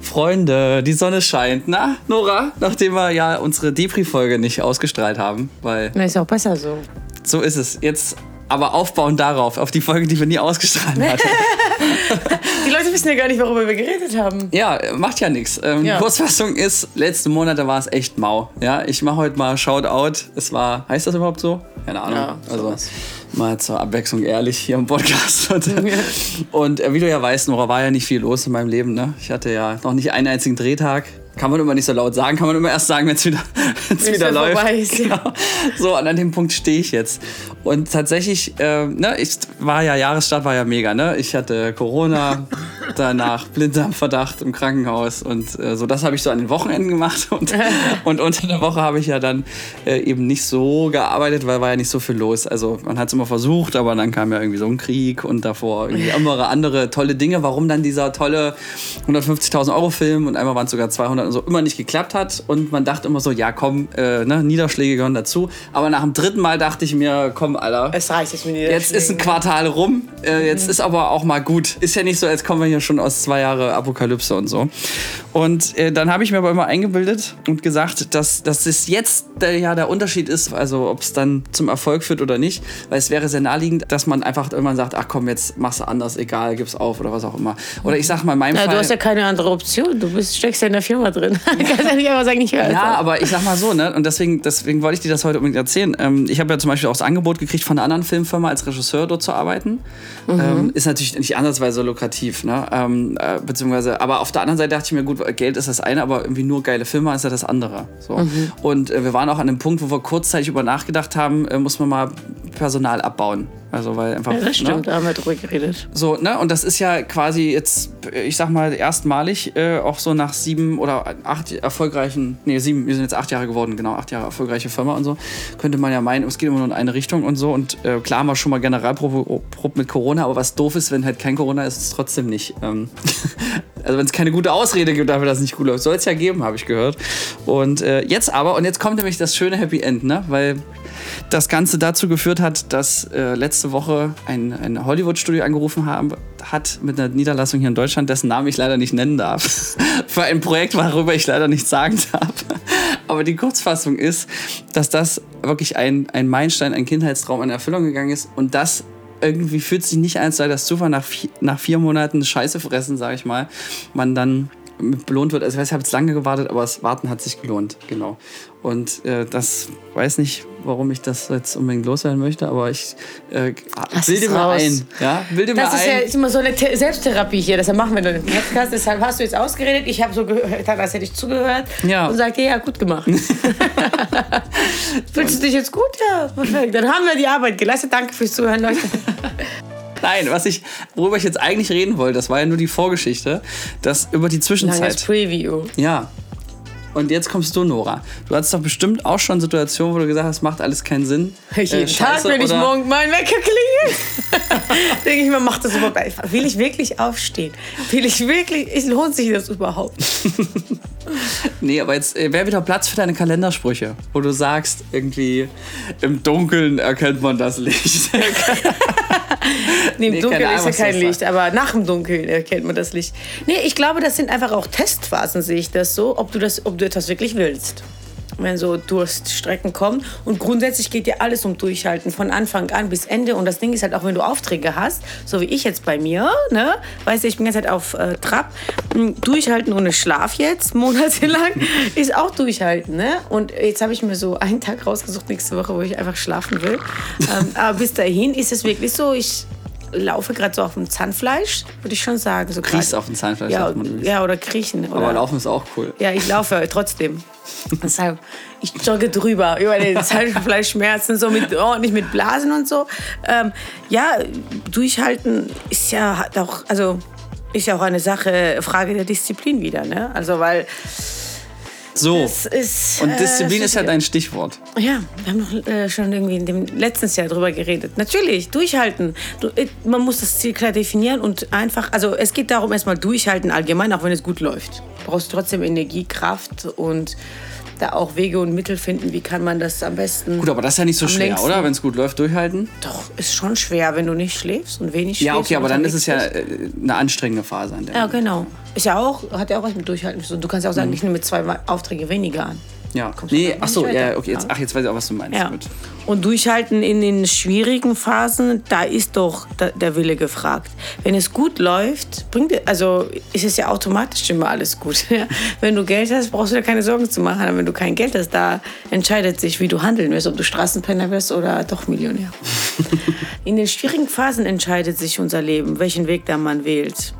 Freunde, die Sonne scheint. Na, Nora, nachdem wir ja unsere Depri-Folge nicht ausgestrahlt haben, weil Na, ist auch besser so. so ist es. Jetzt aber aufbauen darauf, auf die Folge, die wir nie ausgestrahlt hatten. Die Leute wissen ja gar nicht, worüber wir geredet haben. Ja, macht ja nichts. Ähm, Ja. Kurzfassung ist, letzte Monate war es echt mau. Ja, ich mache heute mal Shoutout. Es war, heißt das überhaupt so? Keine Ahnung. Ja, also mal zur Abwechslung ehrlich hier im Podcast. Und, und äh, wie du ja weißt, Nora, war ja nicht viel los in meinem Leben. Ne? Ich hatte ja noch nicht einen einzigen Drehtag. Kann man immer nicht so laut sagen, kann man immer erst sagen, wenn es wieder, wenn's wieder läuft. vorbei ist, ja. Genau. So, und an dem Punkt stehe ich jetzt. Und tatsächlich, äh, ne, ich war ja, Jahresstart war ja mega, ne? Ich hatte Corona, danach Blinddarmverdacht im Krankenhaus und äh, so, das habe ich so an den Wochenenden gemacht. Und, und unter der Woche habe ich ja dann äh, eben nicht so gearbeitet, weil war ja nicht so viel los. Also man hat es immer versucht, aber dann kam ja irgendwie so ein Krieg und davor irgendwie andere, andere tolle Dinge. Warum dann dieser tolle 150.000 Euro Film und einmal waren es sogar 200 und so immer nicht geklappt hat. Und man dachte immer so, ja komm, äh, ne, Niederschläge gehören dazu. Aber nach dem dritten Mal dachte ich mir, komm, Alter, Es reicht jetzt mit. Jetzt ist ein Quartal rum, äh, jetzt ist aber auch mal gut. Ist ja nicht so, als kommen wir hier schon aus zwei Jahre Apokalypse und so. Und äh, dann habe ich mir aber immer eingebildet und gesagt, dass, dass es jetzt der, ja der Unterschied ist, also ob es dann zum Erfolg führt oder nicht, weil es wäre sehr naheliegend, dass man einfach irgendwann sagt, ach komm, jetzt machst du anders, egal, gib's auf oder was auch immer. Oder ich sag mal, in meinem Ja, Fall... du hast ja keine andere Option. Du bist, steckst ja in der Firma drin. Kannst ja nicht einfach sagen, ich höre Ja, aber ich sag mal so, ne? Und deswegen, deswegen wollte ich dir das heute unbedingt erzählen. Ähm, ich habe ja zum Beispiel auch das Angebot gekriegt, von einer anderen Filmfirma als Regisseur dort zu arbeiten. Ähm, ist natürlich nicht andersweise lukrativ, ne? Ähm, äh, beziehungsweise, aber auf der anderen Seite dachte ich mir, gut, Geld ist das eine, aber irgendwie nur geile Filme ist ja das andere. So. Und äh, wir waren auch an einem Punkt, wo wir kurzzeitig über nachgedacht haben, äh, muss man mal Personal abbauen. Also weil einfach. Ja, das ne? stimmt, da haben wir drüber geredet. So, ne? Und das ist ja quasi jetzt, ich sag mal, erstmalig äh, auch so nach sieben oder acht erfolgreichen, nee, sieben, wir sind jetzt acht Jahre geworden, genau, acht Jahre erfolgreiche Firma und so, könnte man ja meinen, es geht immer nur in eine Richtung und so. Und äh, klar haben wir schon mal Generalprobe Probe mit Corona, aber was doof ist, wenn halt kein Corona ist, ist es trotzdem nicht. Ähm, also wenn es keine gute Ausrede gibt dafür, dass es nicht gut läuft. Soll es ja geben, habe ich gehört. Und äh, jetzt aber, und jetzt kommt nämlich das schöne Happy End, ne? Weil das Ganze dazu geführt hat, dass äh, letzte Woche ein, ein Hollywood-Studio angerufen haben, hat mit einer Niederlassung hier in Deutschland, dessen Namen ich leider nicht nennen darf, für ein Projekt, worüber ich leider nichts sagen darf. Aber die Kurzfassung ist, dass das wirklich ein, ein Meilenstein, ein Kindheitstraum in Erfüllung gegangen ist und das irgendwie fühlt sich nicht an, als sei das Zufall nach vier, nach vier Monaten Scheiße fressen, sage ich mal, man dann belohnt wird. Also ich weiß, ich habe jetzt lange gewartet, aber das Warten hat sich gelohnt, genau. Und äh, das weiß nicht, warum ich das jetzt unbedingt loswerden möchte, aber ich äh, bilde mir ein, ja, bilde Das ist ja ein. ist immer so eine The Selbsttherapie hier. Deshalb machen wir den Podcast. Deshalb hast du jetzt ausgeredet. Ich habe so gehört, als hätte ich zugehört. Ja. Und sagte, ja, gut gemacht. Fühlst du dich jetzt gut? Ja, perfekt. Dann haben wir die Arbeit geleistet. Danke fürs Zuhören, Leute. Nein, was ich, worüber ich jetzt eigentlich reden wollte, das war ja nur die Vorgeschichte, dass über die Langes Zwischenzeit. Preview. Ja. Und jetzt kommst du, Nora. Du hattest doch bestimmt auch schon Situationen, wo du gesagt hast, macht alles keinen Sinn. Jeden Äh, Tag, Scheiße wenn ich oder- morgen mein Wecker klingelt, denke ich mir, macht das überhaupt einfach. Will ich wirklich aufstehen? Will ich wirklich, es lohnt sich das überhaupt? Nee, aber jetzt äh, wäre wieder Platz für deine Kalendersprüche, wo du sagst, irgendwie im Dunkeln erkennt man das Licht. Nee, im Nee, Dunkeln Ahnung, ist ja kein Licht, aber nach dem Dunkeln erkennt man das Licht. Nee, ich glaube, das sind einfach auch Testphasen, sehe ich das so, ob du, das, ob du etwas wirklich willst. Wenn so Durststrecken kommen. Und grundsätzlich geht dir alles um Durchhalten, von Anfang an bis Ende. Und das Ding ist halt auch, wenn du Aufträge hast, so wie ich jetzt bei mir, ne? Weißt du, ich bin jetzt halt auf äh, Trab. m, Durchhalten ohne Schlaf jetzt, monatelang, ist auch durchhalten, ne? Und jetzt habe ich mir so einen Tag rausgesucht nächste Woche, wo ich einfach schlafen will. ähm, aber bis dahin ist es wirklich so, ich laufe gerade so auf dem Zahnfleisch, würde ich schon sagen. So Kriechst auf dem Zahnfleisch, ja, ja, oder kriechen. Oder, aber Laufen ist auch cool. ja, ich laufe trotzdem. Deshalb, ich jogge drüber über den Zahnfleischschmerzen, so mit, ordentlich mit Blasen und so. Ähm, ja, durchhalten ist ja auch, also ist ja auch eine Sache, Frage der Disziplin wieder, ne? Also, weil So. ist. Und äh, Disziplin es ist ja dein Stichwort. ja, wir haben noch äh, schon irgendwie in dem letzten Jahr drüber geredet. Natürlich, durchhalten. Du, äh, man muss das Ziel klar definieren und einfach, also es geht darum, erstmal durchhalten allgemein, auch wenn es gut läuft. Du brauchst trotzdem Energie, Kraft und da auch Wege und Mittel finden, wie kann man das am besten. Gut, aber das ist ja nicht so schwer, längsten. oder? Wenn es gut läuft, durchhalten. Doch, ist schon schwer, wenn du nicht schläfst und wenig Ja, schläfst. okay, und aber dann ist es ja äh, eine anstrengende Phase an der. Ja, genau. Ist ja auch, hat ja auch was mit Durchhalten zu tun. Du kannst ja auch sagen, ich nehme zwei Aufträge weniger an. Ja. Kommst du Nee, ach so, ja, okay, jetzt, ach, jetzt weiß ich auch, was du meinst Ja. Und durchhalten in den schwierigen Phasen, da ist doch der Wille gefragt. Wenn es gut läuft, bringt, also ist es ja automatisch immer alles gut. Wenn du Geld hast, brauchst du dir keine Sorgen zu machen. Aber wenn du kein Geld hast, da entscheidet sich, wie du handeln wirst, ob du Straßenpenner wirst oder doch Millionär. in den schwierigen Phasen entscheidet sich unser Leben, welchen Weg da man wählt.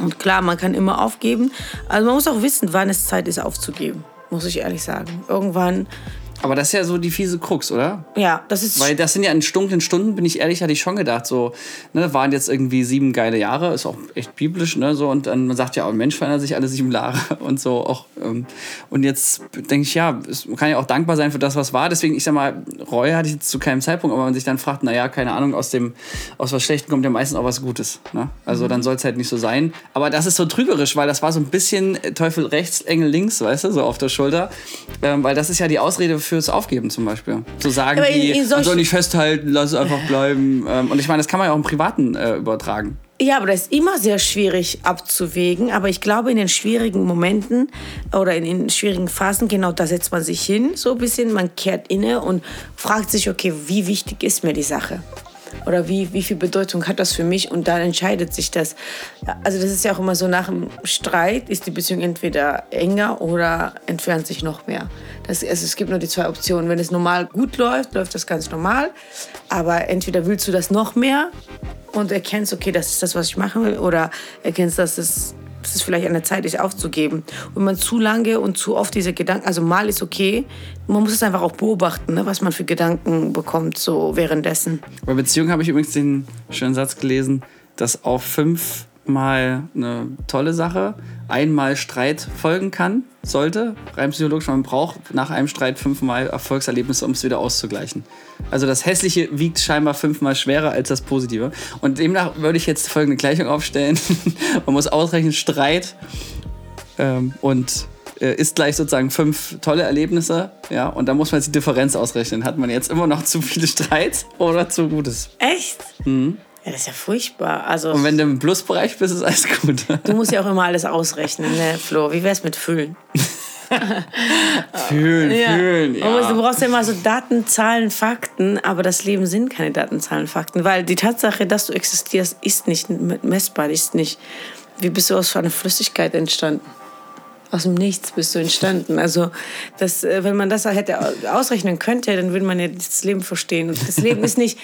Und klar, man kann immer aufgeben. Also man muss auch wissen, wann es Zeit ist aufzugeben. Muss ich ehrlich sagen. Irgendwann, Aber das ist ja so die fiese Krux, oder? ja, das ist Weil das sind ja in dunklen Stunden, bin ich ehrlich, hatte ich schon gedacht, so, ne, waren jetzt irgendwie sieben geile Jahre, ist auch echt biblisch, ne, so, und dann man sagt ja, auch, ein Mensch verändert sich alle sieben Jahre und so auch. Ähm, und jetzt denke ich, ja, es, man kann ja auch dankbar sein für das, was war. Deswegen, ich sag mal, Reue hatte ich jetzt zu keinem Zeitpunkt, aber man sich dann fragt, naja, keine Ahnung, aus dem, aus was Schlechtem kommt ja meistens auch was Gutes. Ne? Also dann soll es halt nicht so sein. Aber das ist so trügerisch, weil das war so ein bisschen Teufel rechts, Engel links, weißt du, so auf der Schulter. Ähm, weil das ist ja die Ausrede fürs Aufgeben zum Beispiel. Zu sagen, Aber wie, man soll nicht festhalten, lass es einfach bleiben. Ähm, und ich meine, das kann man ja auch im Privaten äh, übertragen. Ja, aber das ist immer sehr schwierig abzuwägen. Aber ich glaube, in den schwierigen Momenten oder in den schwierigen Phasen, genau da setzt man sich hin, so ein bisschen. Man kehrt inne und fragt sich, okay, wie wichtig ist mir die Sache? Oder wie, wie viel Bedeutung hat das für mich? Und dann entscheidet sich das. Also, das ist ja auch immer so: nach dem Streit ist die Beziehung entweder enger oder entfernt sich noch mehr. Das, also, es gibt nur die zwei Optionen. Wenn es normal gut läuft, läuft das ganz normal. Aber entweder willst du das noch mehr und erkennst, okay, das ist das, was ich machen will, oder erkennst, dass es, dass es vielleicht an der Zeit ist, aufzugeben. Und wenn man zu lange und zu oft diese Gedanken, also mal ist okay, man muss es einfach auch beobachten, ne, was man für Gedanken bekommt, so währenddessen. Bei Beziehungen habe ich übrigens den schönen Satz gelesen, dass auf fünfmal eine tolle Sache einmal Streit folgen kann, sollte. Rein psychologisch, man braucht nach einem Streit fünfmal Erfolgserlebnisse, um es wieder auszugleichen. Also das Hässliche wiegt scheinbar fünfmal schwerer als das Positive. Und demnach würde ich jetzt folgende Gleichung aufstellen. man muss ausrechnen, Streit ähm, und äh, ist gleich sozusagen fünf tolle Erlebnisse. Ja, und da muss man jetzt die Differenz ausrechnen. Hat man jetzt immer noch zu viele Streits oder zu Gutes? Echt? Ja, das ist ja furchtbar. Also, Und wenn du im Plusbereich bist, ist alles gut. du musst ja auch immer alles ausrechnen, ne, Flo? Wie wär's mit Füllen? Fühlen, fühlen. Muss- Du Ja. brauchst ja immer so Daten, Zahlen, Fakten, aber das Leben sind keine Daten, Zahlen, Fakten, weil die Tatsache, dass du existierst, ist nicht messbar, ist nicht. Wie bist du aus einer Flüssigkeit entstanden? Aus dem Nichts bist du entstanden. Also, das, äh, wenn man das hätte ausrechnen könnte, dann würde man ja das Leben verstehen. Und das Leben ist nicht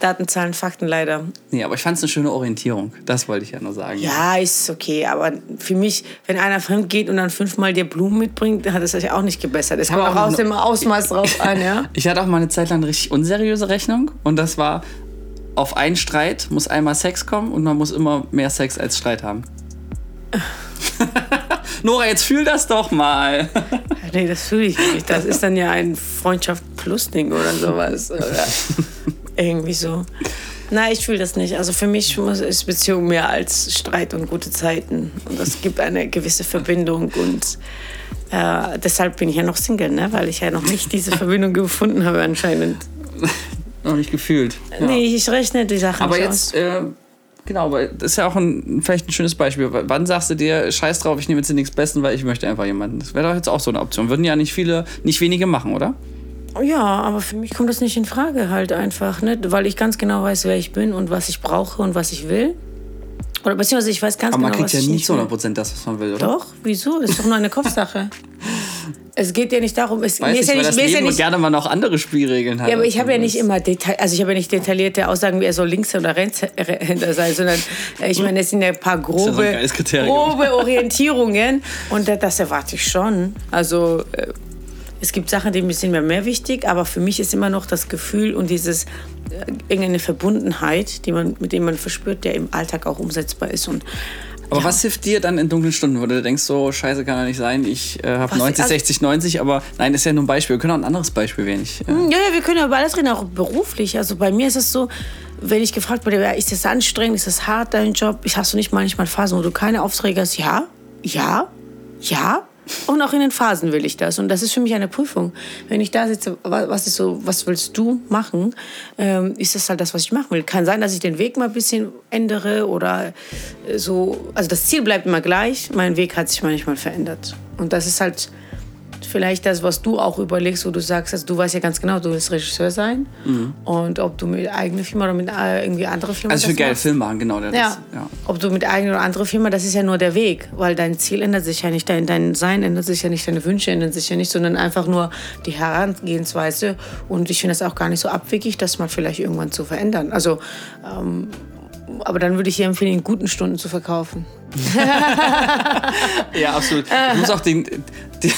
Daten, Zahlen, Fakten, leider. Nee, aber ich fand es eine schöne Orientierung. Das wollte ich ja nur sagen. Ja, ist okay, aber für mich, wenn einer fremd geht und dann fünfmal dir Blumen mitbringt, hat es sich auch nicht gebessert. Es kommt auch auch aus dem Ausmaß drauf an, ja. Ich hatte auch mal eine Zeit lang eine richtig unseriöse Rechnung. Und das war, auf einen Streit muss einmal Sex kommen und man muss immer mehr Sex als Streit haben. Nora, jetzt fühl das doch mal. Nee, das fühle ich nicht. Das ist dann ja ein Freundschaft plus Ding oder sowas. Oder irgendwie so. Nein, ich fühle das nicht. Also für mich ist Beziehung mehr als Streit und gute Zeiten. Und das gibt eine gewisse Verbindung. Und äh, deshalb bin ich ja noch Single, ne? weil ich ja noch nicht diese Verbindung gefunden habe anscheinend. Noch nicht gefühlt. Ja. Nee, ich rechne die Sachen Aber nicht jetzt, äh, genau, weil das ist ja auch ein, vielleicht ein schönes Beispiel. Wann sagst du dir, scheiß drauf, ich nehme jetzt den nächsten Besten, weil ich möchte einfach jemanden? Das wäre doch jetzt auch so eine Option. Würden ja nicht viele, nicht wenige machen, oder? Ja, aber für mich kommt das nicht in Frage halt einfach, ne? weil ich ganz genau weiß, wer ich bin und was ich brauche und was ich will. Oder beziehungsweise ich weiß ganz Aber man genau, kriegt was ja nie nicht zu will. 100% das, was man will, oder? Doch, wieso? Das ist doch nur eine Kopfsache. es geht ja nicht darum, es, Weiß mir nicht, ist ja nicht, mir ist ja nicht gerne mal noch andere Spielregeln hat. ja, aber ich habe man ja nicht immer Detail, also ich habe ja nicht detaillierte Aussagen, wie er soll links oder rechts sein, sondern äh, ich meine, es sind ja ein paar so grobe, grobe Orientierungen und das erwarte ich schon. Also äh, es gibt Sachen, die sind mir mehr wichtig, aber für mich ist immer noch das Gefühl und dieses äh, irgendeine Verbundenheit, die man, mit dem man verspürt, der im Alltag auch umsetzbar ist und Aber was hilft dir dann in dunklen Stunden, wo du denkst, so scheiße kann er nicht sein, ich äh, habe Was- 90, also- 60, 90, aber nein, das ist ja nur ein Beispiel. Wir können auch ein anderes Beispiel wählen. Ich, äh, Ja, ja, wir können ja über alles reden, auch beruflich. Also bei mir ist es so, wenn ich gefragt werde, ja, ist das anstrengend, ist das hart, dein Job? Ich hast du nicht manchmal Phasen, wo du keine Aufträge hast? Ja, ja, ja. Und auch in den Phasen will ich das. Und das ist für mich eine Prüfung. Wenn ich da sitze, was ist so, was willst du machen, ähm, ist das halt das, was ich machen will. Kann sein, dass ich den Weg mal ein bisschen ändere oder äh, so. Also das Ziel bleibt immer gleich. Mein Weg hat sich manchmal verändert. Und das ist halt vielleicht das, was du auch überlegst, wo du sagst, also du weißt ja ganz genau, du willst Regisseur sein. Mhm. Und ob du mit eigener Firma oder mit äh, irgendwie anderer Firma. Also ich will geile Film machen, genau. Ja. ja. Ob du mit eigener oder anderer Firma, das ist ja nur der Weg, weil dein Ziel ändert sich ja nicht, dein, dein Sein ändert sich ja nicht, deine Wünsche ändern sich ja nicht, sondern einfach nur die Herangehensweise. Und ich finde das auch gar nicht so abwegig, das mal vielleicht irgendwann zu verändern. Also, ähm, aber dann würde ich dir empfehlen, in guten Stunden zu verkaufen. ja, absolut. Ich muss auch den, die,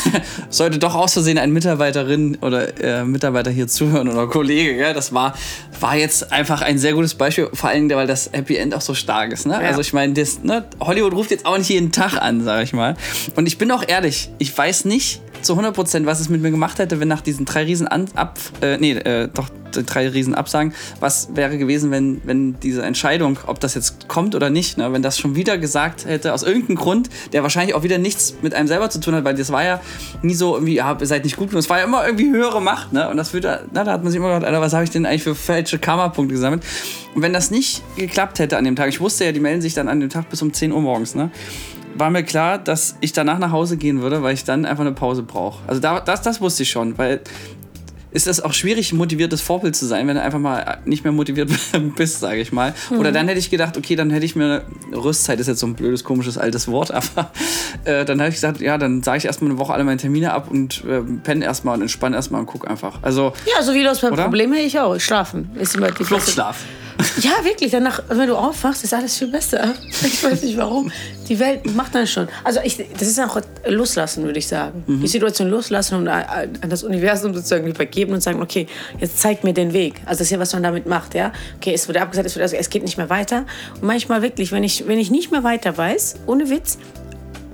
sollte doch aus Versehen ein Mitarbeiterin oder äh, Mitarbeiter hier zuhören oder Kollege, ja, das war, war jetzt einfach ein sehr gutes Beispiel, vor allem, weil das Happy End auch so stark ist. Ne? Ja. Also ich meine, ne, Hollywood ruft jetzt auch nicht jeden Tag an, sage ich mal. Und ich bin auch ehrlich, ich weiß nicht, zu 100 Prozent, was es mit mir gemacht hätte, wenn nach diesen drei Riesen an, ab, äh, nee, äh, doch drei Riesen absagen, was wäre gewesen, wenn, wenn diese Entscheidung, ob das jetzt kommt oder nicht, ne, wenn das schon wieder gesagt hätte, aus irgendeinem Grund, der wahrscheinlich auch wieder nichts mit einem selber zu tun hat, weil das war ja nie so irgendwie, ja, ihr seid nicht gut genug, es war ja immer irgendwie höhere Macht, ne, und das würde, na, da hat man sich immer gedacht, Alter, was habe ich denn eigentlich für falsche Karma-Punkte gesammelt? Und wenn das nicht geklappt hätte an dem Tag, ich wusste ja, die melden sich dann an dem Tag bis um 10 Uhr morgens, ne, war mir klar, dass ich danach nach Hause gehen würde, weil ich dann einfach eine Pause brauche. Also da, das, das wusste ich schon, weil ist es auch schwierig, motiviertes Vorbild zu sein, wenn du einfach mal nicht mehr motiviert bist, sage ich mal. Mhm. Oder dann hätte ich gedacht, okay, dann hätte ich mir Rüstzeit ist jetzt so ein blödes, komisches, altes Wort, aber äh, dann hätte ich gesagt, ja, dann sage ich erstmal eine Woche alle meine Termine ab und äh, penne erstmal und entspanne erstmal und guck einfach. Also, ja, so wie das beim Problem hätte ich auch. Schlafen ist immer die Fluchtschlaf. Ja, wirklich. Danach, wenn du aufwachst, ist alles viel besser. Ich weiß nicht warum. Die Welt macht dann schon. Also ich, das ist auch loslassen, würde ich sagen. Mhm. Die Situation loslassen und an das Universum sozusagen übergeben und sagen, okay, jetzt zeig mir den Weg. Also das ist ja, was man damit macht, ja. Okay, es wurde abgesagt, es, wurde, also es geht nicht mehr weiter. Und manchmal wirklich, wenn ich, wenn ich nicht mehr weiter weiß, ohne Witz,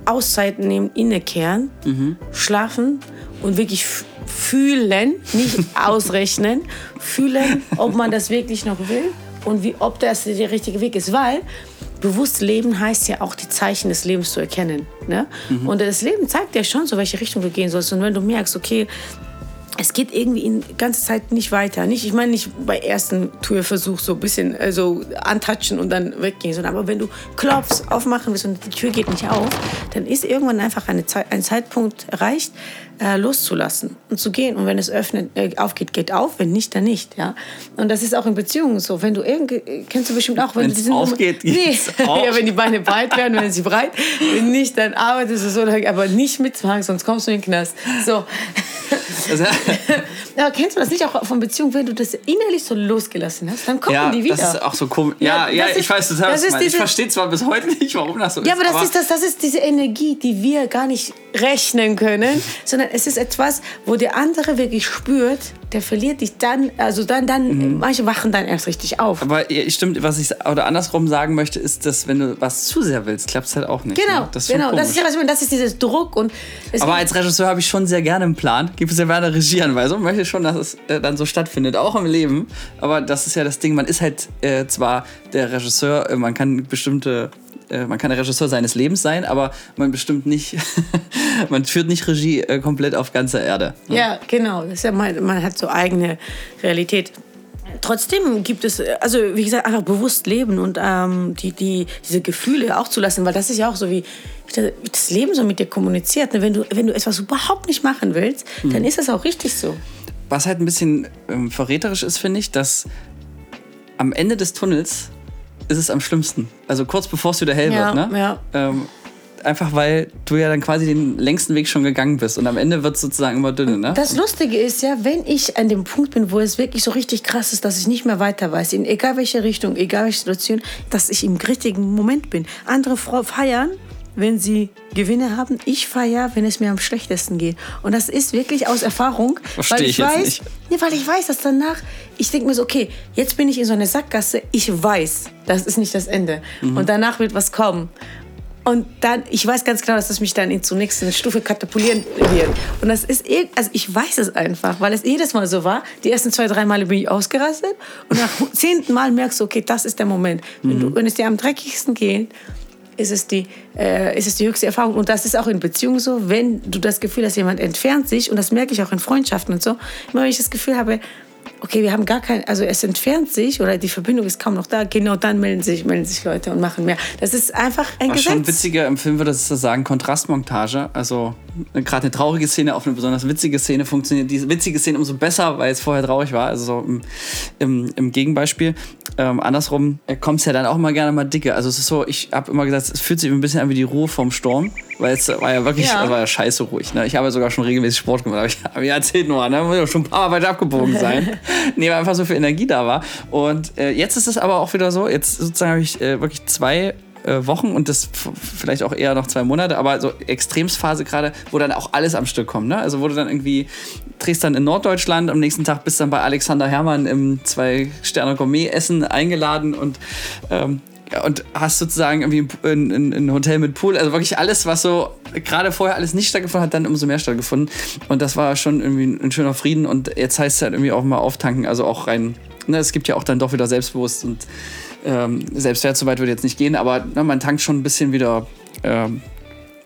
Auszeiten nehmen, innekehren, mhm. schlafen und wirklich fühlen, nicht ausrechnen, fühlen, ob man das wirklich noch will und wie, ob das der richtige Weg ist. Weil bewusst leben heißt ja auch die Zeichen des Lebens zu erkennen. Ne? Mhm. Und das Leben zeigt ja schon so, welche Richtung du gehen sollst. Und wenn du merkst, okay, es geht irgendwie in ganze Zeit nicht weiter. Nicht, ich meine nicht bei ersten Türversuch so ein bisschen äh, so antatschen und dann weggehen, sondern aber wenn du klopfst, aufmachen willst und die Tür geht nicht auf, dann ist irgendwann einfach eine Zeit, ein Zeitpunkt erreicht, äh, loszulassen und zu gehen. Und wenn es öffnet, äh, aufgeht, geht auf, wenn nicht, dann nicht. Ja? Und das ist auch in Beziehungen so. Wenn du irgendwie, kennst du bestimmt auch, wenn es aufgeht, nee. auf. ja, wenn die Beine breit werden, wenn sie breit, wenn nicht, dann arbeitest du so, aber nicht mit Zwang, sonst kommst du in den Knast. So. ja, kennst du das nicht auch von Beziehungen, wenn du das innerlich so losgelassen hast, dann kommen ja, die wieder. Das ist auch so komisch. Ja, ja, ja ich ist, weiß total, was du. Ich verstehe zwar bis heute nicht, warum das so ist. Ja, aber das, aber ist, das, das ist diese Energie, die wir gar nicht rechnen können, sondern es ist etwas, wo der andere wirklich spürt, der verliert dich dann, also dann, dann, mhm. manche wachen dann erst richtig auf. Aber stimmt, was ich oder andersrum sagen möchte, ist, dass wenn du was zu sehr willst, klappt es halt auch nicht. Genau, ne? das ist genau. Das ist ja was ich meine, das ist dieses Druck und. Aber als Regisseur habe ich schon sehr gerne einen Plan. Gibt es ja einer Regieanweisung, möchte schon, dass es äh, dann so stattfindet, auch im Leben. Aber das ist ja das Ding, man ist halt äh, zwar der Regisseur, äh, man kann bestimmte äh, man kann der Regisseur seines Lebens sein, aber man bestimmt nicht, man führt nicht Regie äh, komplett auf ganzer Erde. Ne? Ja, genau. Ja mal, man hat so eigene Realität. Trotzdem gibt es, also wie gesagt, einfach bewusst leben und ähm, die, die, diese Gefühle auch zu lassen, weil das ist ja auch so, wie, wie das Leben so mit dir kommuniziert. Ne? Wenn, du, wenn du etwas überhaupt nicht machen willst, mhm. dann ist das auch richtig so. Was halt ein bisschen ähm, verräterisch ist, finde ich, dass am Ende des Tunnels ist es am schlimmsten. Also kurz bevor es wieder hell ja, wird. Ne? Ja. Ähm, einfach weil du ja dann quasi den längsten Weg schon gegangen bist und am Ende wird es sozusagen immer dünner. Ne? Das Lustige ist ja, wenn ich an dem Punkt bin, wo es wirklich so richtig krass ist, dass ich nicht mehr weiter weiß, in egal welche Richtung, egal welche Situation, dass ich im richtigen Moment bin. Andere feiern wenn sie Gewinne haben. Ich feiere, wenn es mir am schlechtesten geht. Und das ist wirklich aus Erfahrung, Versteh weil ich, ich weiß, nicht. Nee, weil ich weiß, dass danach ich denke mir so, okay, jetzt bin ich in so einer Sackgasse. Ich weiß, das ist nicht das Ende. Mhm. Und danach wird was kommen. Und dann, ich weiß ganz genau, dass das mich dann in zur nächsten Stufe katapultieren wird. Und das ist, also ich weiß es einfach, weil es jedes Mal so war. Die ersten zwei, drei Male bin ich ausgerastet. Und nach zehnten Mal merkst du, okay, das ist der Moment. Wenn, du, mhm. wenn es dir am dreckigsten geht, ist es, die, äh, ist es die höchste Erfahrung. Und das ist auch in Beziehungen so, wenn du das Gefühl hast, jemand entfernt sich, und das merke ich auch in Freundschaften und so, immer wenn ich das Gefühl habe, okay, wir haben gar kein, also es entfernt sich oder die Verbindung ist kaum noch da, genau dann melden sich, melden sich Leute und machen mehr. Das ist einfach ein Was Gesetz. schon witziger im Film würde ich sagen, Kontrastmontage. Also gerade eine traurige Szene auf eine besonders witzige Szene funktioniert diese witzige Szene umso besser, weil es vorher traurig war. Also so im, im, im Gegenbeispiel. Ähm, andersrum kommt es ja dann auch mal gerne mal dicke. Also es ist so, ich habe immer gesagt, es fühlt sich ein bisschen an wie die Ruhe vom Sturm. Weil es war ja wirklich, Ja. war ja scheiße ruhig. Ne? Ich habe ja sogar schon regelmäßig Sport gemacht. Aber ich habe mir erzählt nur, ne? muss ja schon ein paar Mal weit abgebogen sein. nee, weil einfach so viel Energie da war. Und äh, jetzt ist es aber auch wieder so, jetzt sozusagen habe ich äh, wirklich zwei äh, Wochen und das vielleicht auch eher noch zwei Monate, aber so Extremsphase gerade, wo dann auch alles am Stück kommt. Ne? Also wo du dann irgendwie drehst dann in Norddeutschland, am nächsten Tag bist dann bei Alexander Herrmann im Zwei-Sterne-Gourmet-Essen eingeladen und ähm, und hast sozusagen irgendwie ein, ein, ein Hotel mit Pool, also wirklich alles, was so gerade vorher alles nicht stattgefunden hat, dann umso mehr stattgefunden. Und das war schon irgendwie ein, ein schöner Frieden. Und jetzt heißt es halt irgendwie auch mal auftanken, also auch rein. Ne, es gibt ja auch dann doch wieder Selbstbewusst und ähm, Selbstwert, so weit würde jetzt nicht gehen, aber ne, man tankt schon ein bisschen wieder ähm,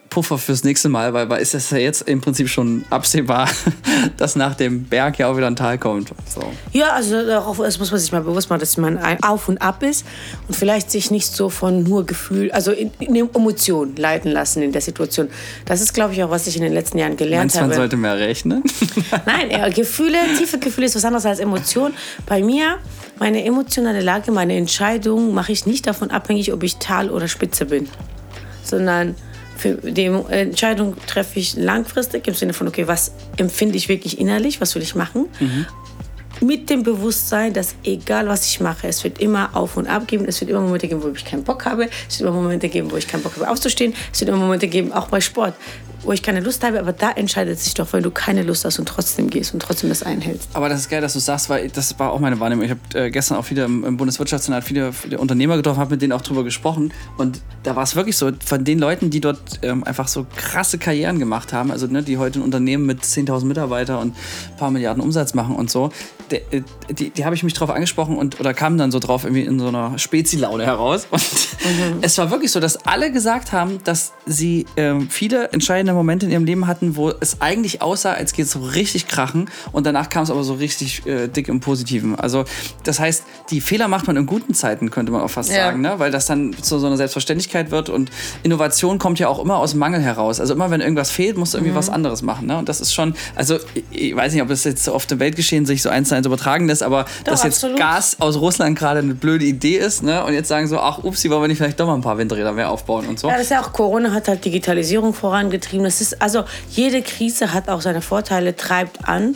Puffer fürs nächste Mal, weil, weil ist das ja jetzt im Prinzip schon absehbar, dass nach dem Berg ja auch wieder ein Tal kommt. So. Ja, also darauf das muss man sich mal bewusst machen, dass man ein Auf und Ab ist und vielleicht sich nicht so von nur Gefühl, also in, in Emotionen leiten lassen in der Situation. Das ist, glaube ich, auch, was ich in den letzten Jahren gelernt Meinst du, man habe. sollte mehr rechnen? Nein, eher Gefühle, tiefe Gefühle ist was anderes als Emotion. Bei mir, meine emotionale Lage, meine Entscheidung mache ich nicht davon abhängig, ob ich Tal oder Spitze bin, sondern für die Entscheidung treffe ich langfristig im Sinne von, okay, was empfinde ich wirklich innerlich, was will ich machen? Mit dem Bewusstsein, dass egal was ich mache, es wird immer auf und ab geben. Es wird immer Momente geben, wo ich keinen Bock habe. Es wird immer Momente geben, wo ich keinen Bock habe aufzustehen. Es wird immer Momente geben, auch bei Sport, wo ich keine Lust habe. Aber da entscheidet sich doch, wenn du keine Lust hast und trotzdem gehst und trotzdem das einhältst. Aber das ist geil, dass du sagst, weil das war auch meine Wahrnehmung. Ich habe äh, gestern auch wieder im, Bundeswirtschaftssenat viele, viele Unternehmer getroffen, habe mit denen auch drüber gesprochen. Und da war es wirklich so, von den Leuten, die dort ähm, einfach so krasse Karrieren gemacht haben, also ne, die heute ein Unternehmen mit 10.000 Mitarbeitern und ein paar Milliarden Umsatz machen und so, der, äh, die, die habe ich mich drauf angesprochen und oder kam dann so drauf irgendwie in so einer Spezi-Laune heraus. Und es war wirklich so, dass alle gesagt haben, dass sie ähm, viele entscheidende Momente in ihrem Leben hatten, wo es eigentlich aussah, als geht es so richtig krachen und danach kam es aber so richtig äh, dick im Positiven. Also das heißt, die Fehler macht man in guten Zeiten, könnte man auch fast Ja. sagen, ne? weil das dann zu so einer Selbstverständlichkeit wird und Innovation kommt ja auch immer aus Mangel heraus. Also immer wenn irgendwas fehlt, musst du irgendwie Mhm. was anderes machen. Ne? Und das ist schon, also ich, weiß nicht, ob es jetzt so auf dem Weltgeschehen sich so zu eins übertragen lässt, aber dass jetzt absolut. Gas aus Russland gerade eine blöde Idee ist ne? und jetzt sagen so, ach upsi, wollen wir nicht vielleicht doch mal ein paar Windräder mehr aufbauen und so. Ja, das ist ja auch Corona hat halt Digitalisierung vorangetrieben. Das ist also jede Krise hat auch seine Vorteile, treibt an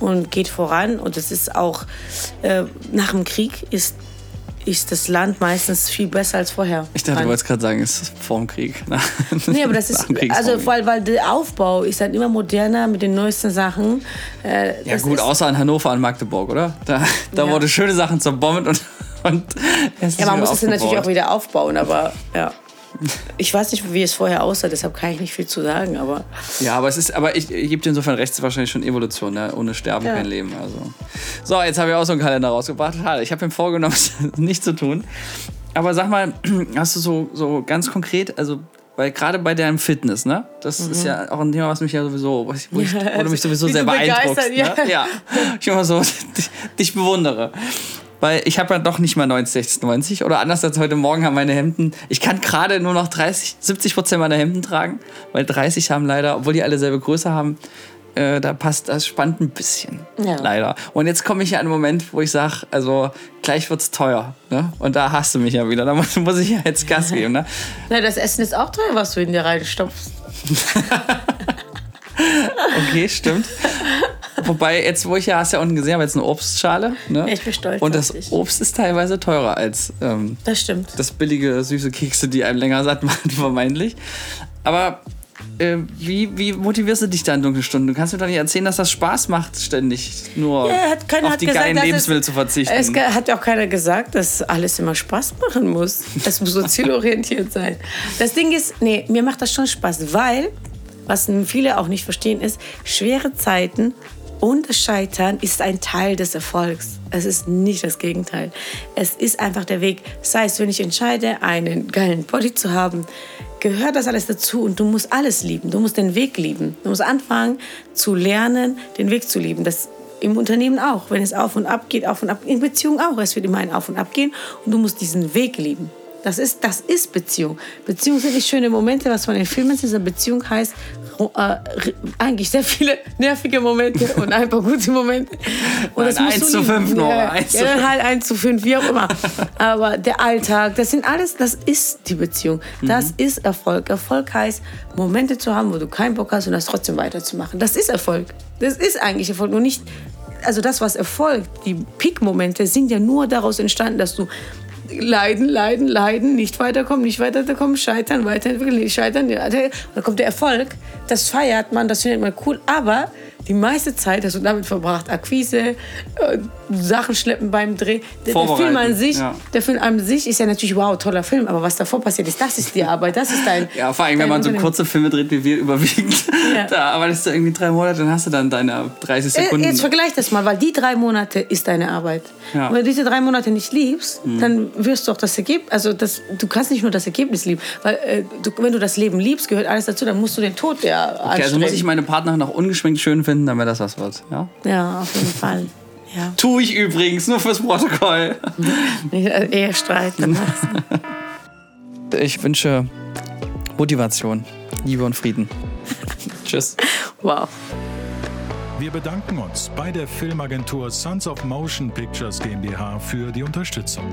und geht voran. Und es ist auch äh, nach dem Krieg ist ist das Land meistens viel besser als vorher. Ich dachte, du wolltest gerade sagen, es ist vorm Krieg. ne? Nee, aber das ist, also weil, weil der Aufbau ist dann immer moderner mit den neuesten Sachen. Äh, Ja gut, außer in Hannover und Magdeburg, oder? Da, da Ja. wurde schöne Sachen zerbombt und, und es Ja, man muss es dann natürlich auch wieder aufbauen, aber ja. Ich weiß nicht, wie es vorher aussah, deshalb kann ich nicht viel zu sagen, aber Ja, aber es ist, aber ich, ich gebe dir insofern recht, es ist wahrscheinlich schon Evolution, ne? Ohne Sterben Ja. kein Leben. Also. So, jetzt habe ich auch so einen Kalender rausgebracht. Schade, ich habe mir vorgenommen, es nicht zu tun. Aber sag mal, hast du so, so ganz konkret, also weil gerade bei deinem Fitness, ne? Das ist ja auch ein Thema, was mich ja sowieso, wo, ich, Mhm. Wo du mich sowieso wie sehr beeindruckst. Ne? ja. ja. Ich immer so dich, dich bewundere. Weil ich habe ja doch nicht mal 90, 60, 90. Oder anders als heute Morgen haben meine Hemden. Ich kann gerade nur noch 30, 70 Prozent meiner Hemden tragen, weil 30 haben leider, obwohl die alle selbe Größe haben, äh, da passt das spannt ein bisschen. Ja. Leider. Und jetzt komme ich ja an einen Moment, wo ich sage, also gleich wird's teuer. Ne? Und da hast du mich ja wieder. Da muss, muss ich ja jetzt Gas geben. Ne? Na, das Essen ist auch teuer, was du in dir reinstopfst. Okay, stimmt. Wobei, jetzt, wo ich ja, hast du ja unten gesehen, habe jetzt eine Obstschale. Ne? Ich bin stolz Und das. Obst ist teilweise teurer als ähm, Das stimmt. das billige, süße Kekse, die einem länger satt machen, vermeintlich. Aber äh, wie, wie motivierst du dich da in dunklen Stunden? Du kannst mir doch nicht erzählen, dass das Spaß macht, ständig nur Ja, hat, auf hat die gesagt, geilen Lebensmittel es, zu verzichten. Es hat ja auch keiner gesagt, dass alles immer Spaß machen muss. Es muss so zielorientiert sein. Das Ding ist, nee, mir macht das schon Spaß, weil, was viele auch nicht verstehen, ist, schwere Zeiten Und Scheitern ist ein Teil des Erfolgs. Es ist nicht das Gegenteil. Es ist einfach der Weg. Sei es, wenn ich entscheide, einen geilen Body zu haben, gehört das alles dazu und du musst alles lieben. Du musst den Weg lieben. Du musst anfangen zu lernen, den Weg zu lieben. Das im Unternehmen auch. Wenn es auf und ab geht, auf und ab. In Beziehung auch. Es wird immer ein Auf und Ab gehen und du musst diesen Weg lieben. Das ist, das ist Beziehung. Beziehung sind nicht schöne Momente, was von den Filmen ist. Beziehung heißt äh, eigentlich sehr viele nervige Momente und ein paar gute Momente. Und das 1 zu 5 noch. Ja, 1 ja, dann halt 1 zu 5, wie auch immer. Aber der Alltag, das sind alles, das ist die Beziehung. Das mhm. ist Erfolg. Erfolg heißt, Momente zu haben, wo du keinen Bock hast und das trotzdem weiterzumachen. Das ist Erfolg. Das ist eigentlich Erfolg. Nur nicht also das, was erfolgt, die Peak-Momente sind ja nur daraus entstanden, dass du leiden, leiden, leiden, nicht weiterkommen, nicht weiterkommen, scheitern, weiterentwickeln, scheitern. Und dann kommt der Erfolg, das feiert man, das findet man cool, aber die meiste Zeit hast du damit verbracht, Akquise, äh, Sachen schleppen beim Dreh. Der, der Film an sich, ja. der Film an sich ist ja natürlich wow, toller Film, aber was davor passiert ist, das ist die Arbeit, das ist dein. Ja, vor allem, wenn man so kurze Filme dreht wie wir überwiegend, ja. da arbeitest du irgendwie drei Monate, dann hast du dann deine 30 äh, Sekunden. Jetzt vergleich das mal, weil die drei Monate ist deine Arbeit. Ja. Und wenn du diese drei Monate nicht liebst, mhm. dann wirst du auch das Ergebnis, also das, du kannst nicht nur das Ergebnis lieben, weil äh, du, wenn du das Leben liebst, gehört alles dazu, dann musst du den Tod ja Okay, also muss ich meine Partnerin noch ungeschminkt schön finden finden, damit das was wird. Ja, ja auf jeden Fall. Ja. Tue ich übrigens, nur fürs Protokoll. Ehestreit. ich wünsche Motivation, Liebe und Frieden. Tschüss. Wow. Wir bedanken uns bei der Filmagentur Sons of Motion Pictures GmbH für die Unterstützung.